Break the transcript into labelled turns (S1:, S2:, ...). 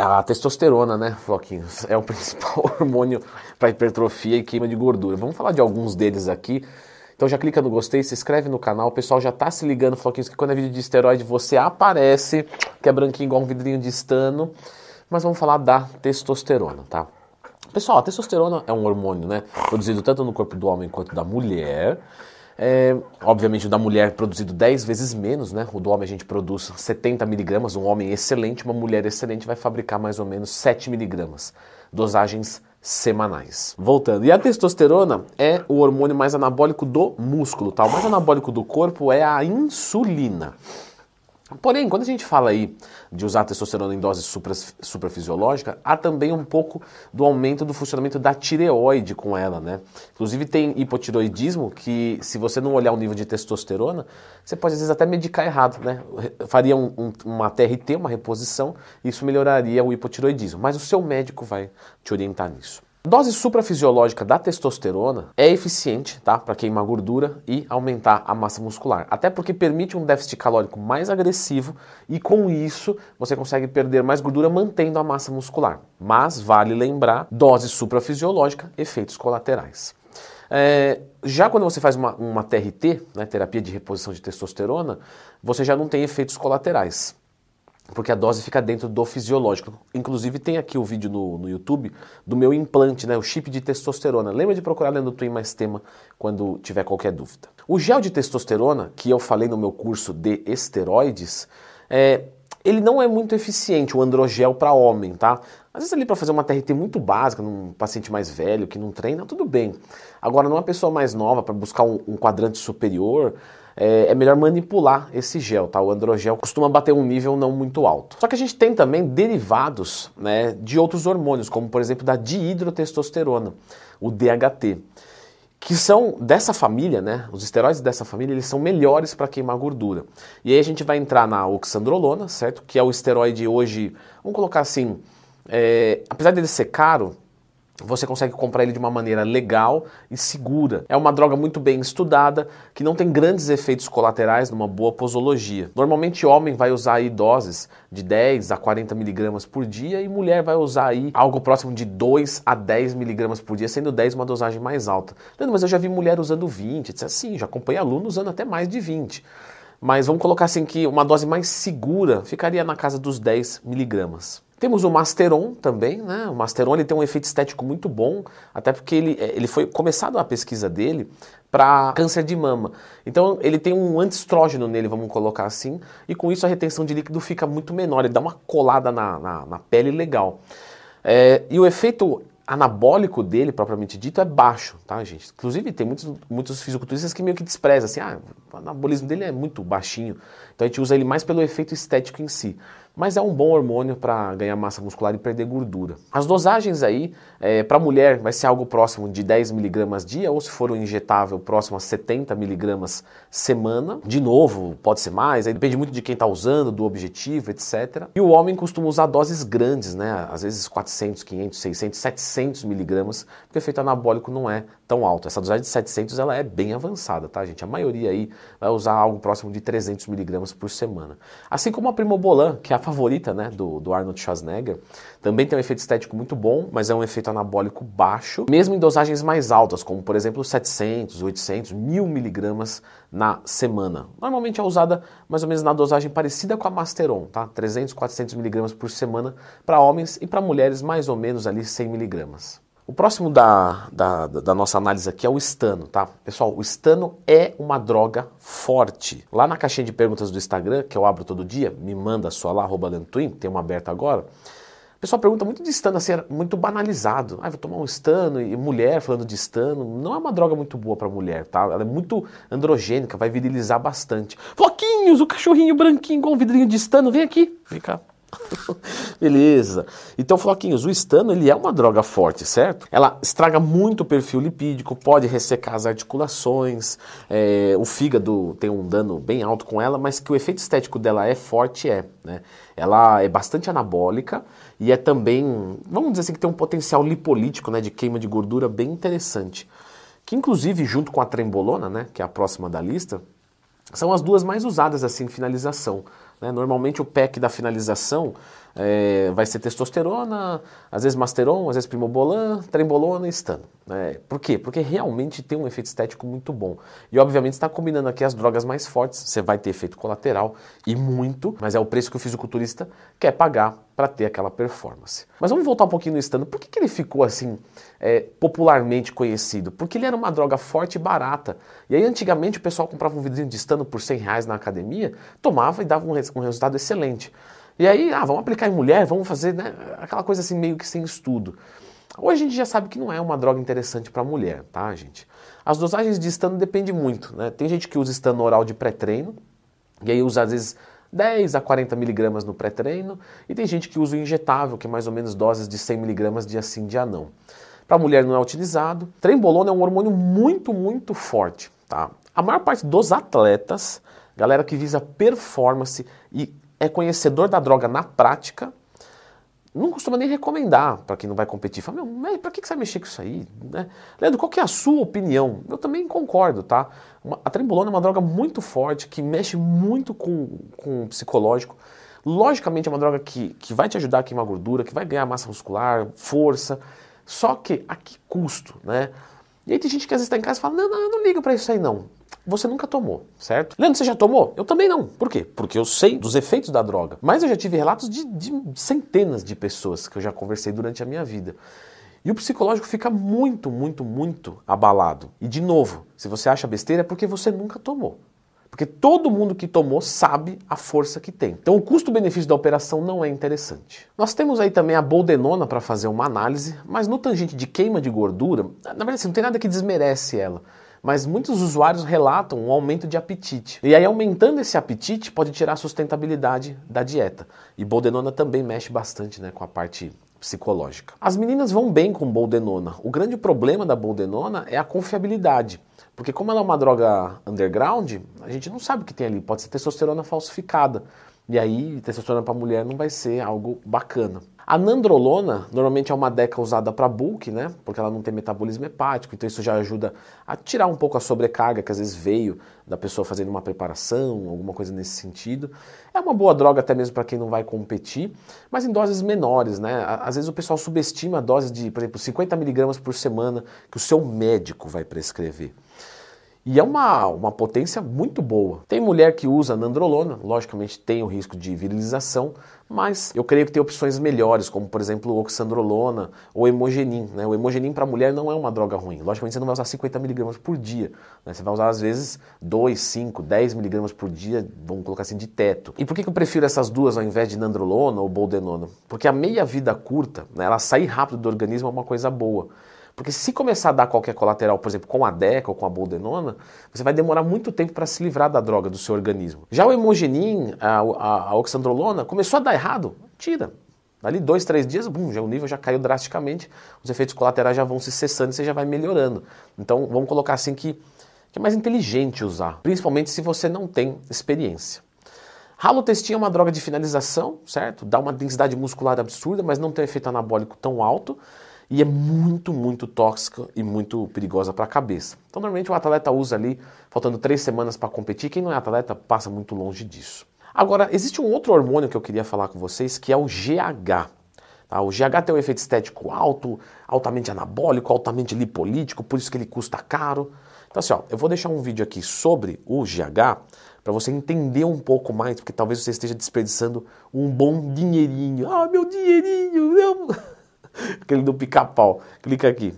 S1: A testosterona, né, Floquinhos? É o principal hormônio para hipertrofia e queima de gordura. Vamos falar de alguns deles aqui. Então já clica no gostei, se inscreve no canal. O pessoal já tá se ligando, Floquinhos, que quando é vídeo de esteroide você aparece, que é branquinho igual um vidrinho de estano. Mas vamos falar da testosterona, tá? Pessoal, a testosterona é um hormônio, né, produzido tanto no corpo do homem quanto da mulher. É, obviamente, o da mulher é produzido 10 vezes menos, né? O do homem a gente produz 70 miligramas, um homem excelente, uma mulher excelente vai fabricar mais ou menos 7 miligramas. Dosagens semanais. Voltando, e a testosterona é o hormônio mais anabólico do músculo, tá? O mais anabólico do corpo é a insulina. Porém, quando a gente fala aí de usar testosterona em dose supra, suprafisiológica, há também um pouco do aumento do funcionamento da tireoide com ela, né? Inclusive tem hipotiroidismo que, se você não olhar o nível de testosterona, você pode às vezes até medicar errado, né? Faria um, um, uma TRT, uma reposição, e isso melhoraria o hipotiroidismo. Mas o seu médico vai te orientar nisso. Dose suprafisiológica da testosterona é eficiente tá, para queimar gordura e aumentar a massa muscular. Até porque permite um déficit calórico mais agressivo e com isso você consegue perder mais gordura mantendo a massa muscular. Mas vale lembrar, dose suprafisiológica, efeitos colaterais. É, já quando você faz uma, uma TRT, né, terapia de reposição de testosterona, você já não tem efeitos colaterais porque a dose fica dentro do fisiológico. Inclusive tem aqui o vídeo no, no YouTube do meu implante, né, o chip de testosterona. Lembra de procurar lendo Twin Mais Tema quando tiver qualquer dúvida. O gel de testosterona, que eu falei no meu curso de esteroides, é, ele não é muito eficiente, o androgel para homem, tá? Às vezes ali para fazer uma TRT muito básica, num paciente mais velho que não treina, tudo bem. Agora, numa pessoa mais nova, para buscar um, um quadrante superior, é, é, melhor manipular esse gel, tá? O androgel costuma bater um nível não muito alto. Só que a gente tem também derivados né, de outros hormônios, como por exemplo da dihidrotestosterona, o DHT que são dessa família, né? Os esteroides dessa família, eles são melhores para queimar gordura. E aí a gente vai entrar na oxandrolona, certo? Que é o esteroide hoje, vamos colocar assim, é, apesar dele ser caro, você consegue comprar ele de uma maneira legal e segura. É uma droga muito bem estudada, que não tem grandes efeitos colaterais numa boa posologia. Normalmente homem vai usar aí doses de 10 a 40 miligramas por dia e mulher vai usar aí algo próximo de 2 a 10 miligramas por dia, sendo 10 uma dosagem mais alta. Leandro, mas eu já vi mulher usando 20, disse assim, já acompanhei aluno usando até mais de 20. Mas vamos colocar assim que uma dose mais segura ficaria na casa dos 10 miligramas. Temos o Masteron também, né? O Masteron ele tem um efeito estético muito bom, até porque ele, é, ele foi começado a pesquisa dele para câncer de mama. Então ele tem um antistrógeno nele, vamos colocar assim, e com isso a retenção de líquido fica muito menor, ele dá uma colada na, na, na pele legal. É, e o efeito anabólico dele, propriamente dito, é baixo, tá, gente? Inclusive, tem muitos, muitos fisiculturistas que meio que desprezam, assim, ah, o anabolismo dele é muito baixinho, então a gente usa ele mais pelo efeito estético em si mas é um bom hormônio para ganhar massa muscular e perder gordura. As dosagens aí, é, para mulher vai ser algo próximo de 10 miligramas dia, ou se for um injetável, próximo a 70 miligramas semana. De novo, pode ser mais, aí depende muito de quem está usando, do objetivo, etc. E o homem costuma usar doses grandes, né? Às vezes 400, 500, 600, 700 miligramas, porque o efeito anabólico não é tão alto. Essa dosagem de 700 ela é bem avançada, tá, gente? A maioria aí vai usar algo próximo de 300 miligramas por semana. Assim como a Primobolan, que é a favorita né, do, do Arnold Schwarzenegger. Também tem um efeito estético muito bom, mas é um efeito anabólico baixo, mesmo em dosagens mais altas, como por exemplo 700, 800, 1000 miligramas na semana. Normalmente é usada mais ou menos na dosagem parecida com a Masteron, tá? 300, 400 miligramas por semana para homens e para mulheres mais ou menos ali 100 miligramas. O próximo da, da, da, nossa análise aqui é o estano, tá? Pessoal, o estano é uma droga forte. Lá na caixinha de perguntas do Instagram, que eu abro todo dia, me manda sua lá, arroba Lentwin, tem uma aberta agora. O pessoal pergunta muito de estano, assim, é muito banalizado. Ah, vou tomar um estano e mulher falando de estano. Não é uma droga muito boa para mulher, tá? Ela é muito androgênica, vai virilizar bastante. Floquinhos, o cachorrinho branquinho com um vidrinho de estano, vem aqui. Vem cá. Beleza. Então, Floquinhos, o estano ele é uma droga forte, certo? Ela estraga muito o perfil lipídico, pode ressecar as articulações, é, o fígado tem um dano bem alto com ela, mas que o efeito estético dela é forte, é. Né? Ela é bastante anabólica e é também, vamos dizer assim, que tem um potencial lipolítico, né, de queima de gordura bem interessante. Que inclusive, junto com a trembolona, né, que é a próxima da lista, são as duas mais usadas assim em finalização. Né? Normalmente o pack da finalização é, vai ser testosterona, às vezes masteron, às vezes primobolan, trembolona e estano. É, por quê? Porque realmente tem um efeito estético muito bom. E obviamente está combinando aqui as drogas mais fortes, você vai ter efeito colateral e muito, mas é o preço que o fisiculturista quer pagar para ter aquela performance. Mas vamos voltar um pouquinho no estano. Por que, que ele ficou assim é, popularmente conhecido? Porque ele era uma droga forte e barata. E aí antigamente o pessoal comprava um vidrinho de estano por 100 reais na academia, tomava e dava um, um resultado excelente. E aí, ah, vamos aplicar em mulher, vamos fazer né, aquela coisa assim meio que sem estudo. Hoje a gente já sabe que não é uma droga interessante para mulher, tá, gente? As dosagens de estano dependem muito, né? Tem gente que usa estano oral de pré-treino, e aí usa às vezes 10 a 40 miligramas no pré-treino, e tem gente que usa o injetável, que é mais ou menos doses de 100 miligramas dia sim, dia não. Para mulher não é utilizado. Trembolona é um hormônio muito, muito forte, tá? A maior parte dos atletas, galera que visa performance e é conhecedor da droga na prática, não costuma nem recomendar para quem não vai competir. Fala, meu, para que você vai mexer com isso aí? Né? Leandro, qual que é a sua opinião? Eu também concordo, tá? a trembolona é uma droga muito forte, que mexe muito com, com o psicológico. Logicamente é uma droga que, que vai te ajudar a queimar gordura, que vai ganhar massa muscular, força. Só que a que custo, né? E aí tem gente que às vezes está em casa e fala, não, não, eu não ligo para isso aí não você nunca tomou, certo? Leandro, você já tomou? Eu também não. Por quê? Porque eu sei dos efeitos da droga. Mas eu já tive relatos de, de centenas de pessoas que eu já conversei durante a minha vida. E o psicológico fica muito, muito, muito abalado. E de novo, se você acha besteira é porque você nunca tomou. Porque todo mundo que tomou sabe a força que tem. Então o custo-benefício da operação não é interessante. Nós temos aí também a boldenona para fazer uma análise, mas no tangente de queima de gordura, na verdade assim, não tem nada que desmerece ela mas muitos usuários relatam um aumento de apetite. E aí, aumentando esse apetite, pode tirar a sustentabilidade da dieta. E boldenona também mexe bastante né, com a parte psicológica. As meninas vão bem com boldenona. O grande problema da boldenona é a confiabilidade. Porque como ela é uma droga underground, a gente não sabe o que tem ali. Pode ser testosterona falsificada. E aí, testosterona para mulher não vai ser algo bacana. A nandrolona normalmente é uma deca usada para bulk, né? Porque ela não tem metabolismo hepático, então isso já ajuda a tirar um pouco a sobrecarga que às vezes veio da pessoa fazendo uma preparação, alguma coisa nesse sentido. É uma boa droga até mesmo para quem não vai competir, mas em doses menores, né? Às vezes o pessoal subestima a dose de, por exemplo, 50 miligramas por semana que o seu médico vai prescrever. E é uma, uma potência muito boa. Tem mulher que usa nandrolona, logicamente tem o risco de virilização, mas eu creio que tem opções melhores, como por exemplo oxandrolona ou hemogenin. Né? O hemogenin para mulher não é uma droga ruim. Logicamente você não vai usar 50mg por dia. Né? Você vai usar às vezes 2, 5, 10mg por dia, vamos colocar assim, de teto. E por que eu prefiro essas duas ao invés de nandrolona ou boldenona? Porque a meia-vida curta, né, ela sair rápido do organismo é uma coisa boa. Porque se começar a dar qualquer colateral, por exemplo, com a DECA ou com a boldenona, você vai demorar muito tempo para se livrar da droga do seu organismo. Já o hemogenin, a, a, a oxandrolona, começou a dar errado, tira. Ali dois, três dias, bum, já o nível já caiu drasticamente, os efeitos colaterais já vão se cessando e você já vai melhorando. Então vamos colocar assim que, que é mais inteligente usar, principalmente se você não tem experiência. Halotestin é uma droga de finalização, certo? Dá uma densidade muscular absurda, mas não tem um efeito anabólico tão alto e é muito, muito tóxica e muito perigosa para a cabeça. Então, normalmente o atleta usa ali, faltando três semanas para competir. Quem não é atleta passa muito longe disso. Agora, existe um outro hormônio que eu queria falar com vocês, que é o GH. Tá? O GH tem um efeito estético alto, altamente anabólico, altamente lipolítico, por isso que ele custa caro. Então, assim, ó, eu vou deixar um vídeo aqui sobre o GH para você entender um pouco mais, porque talvez você esteja desperdiçando um bom dinheirinho. Ah, meu dinheirinho! Não. Aquele do pica-pau. Clica aqui.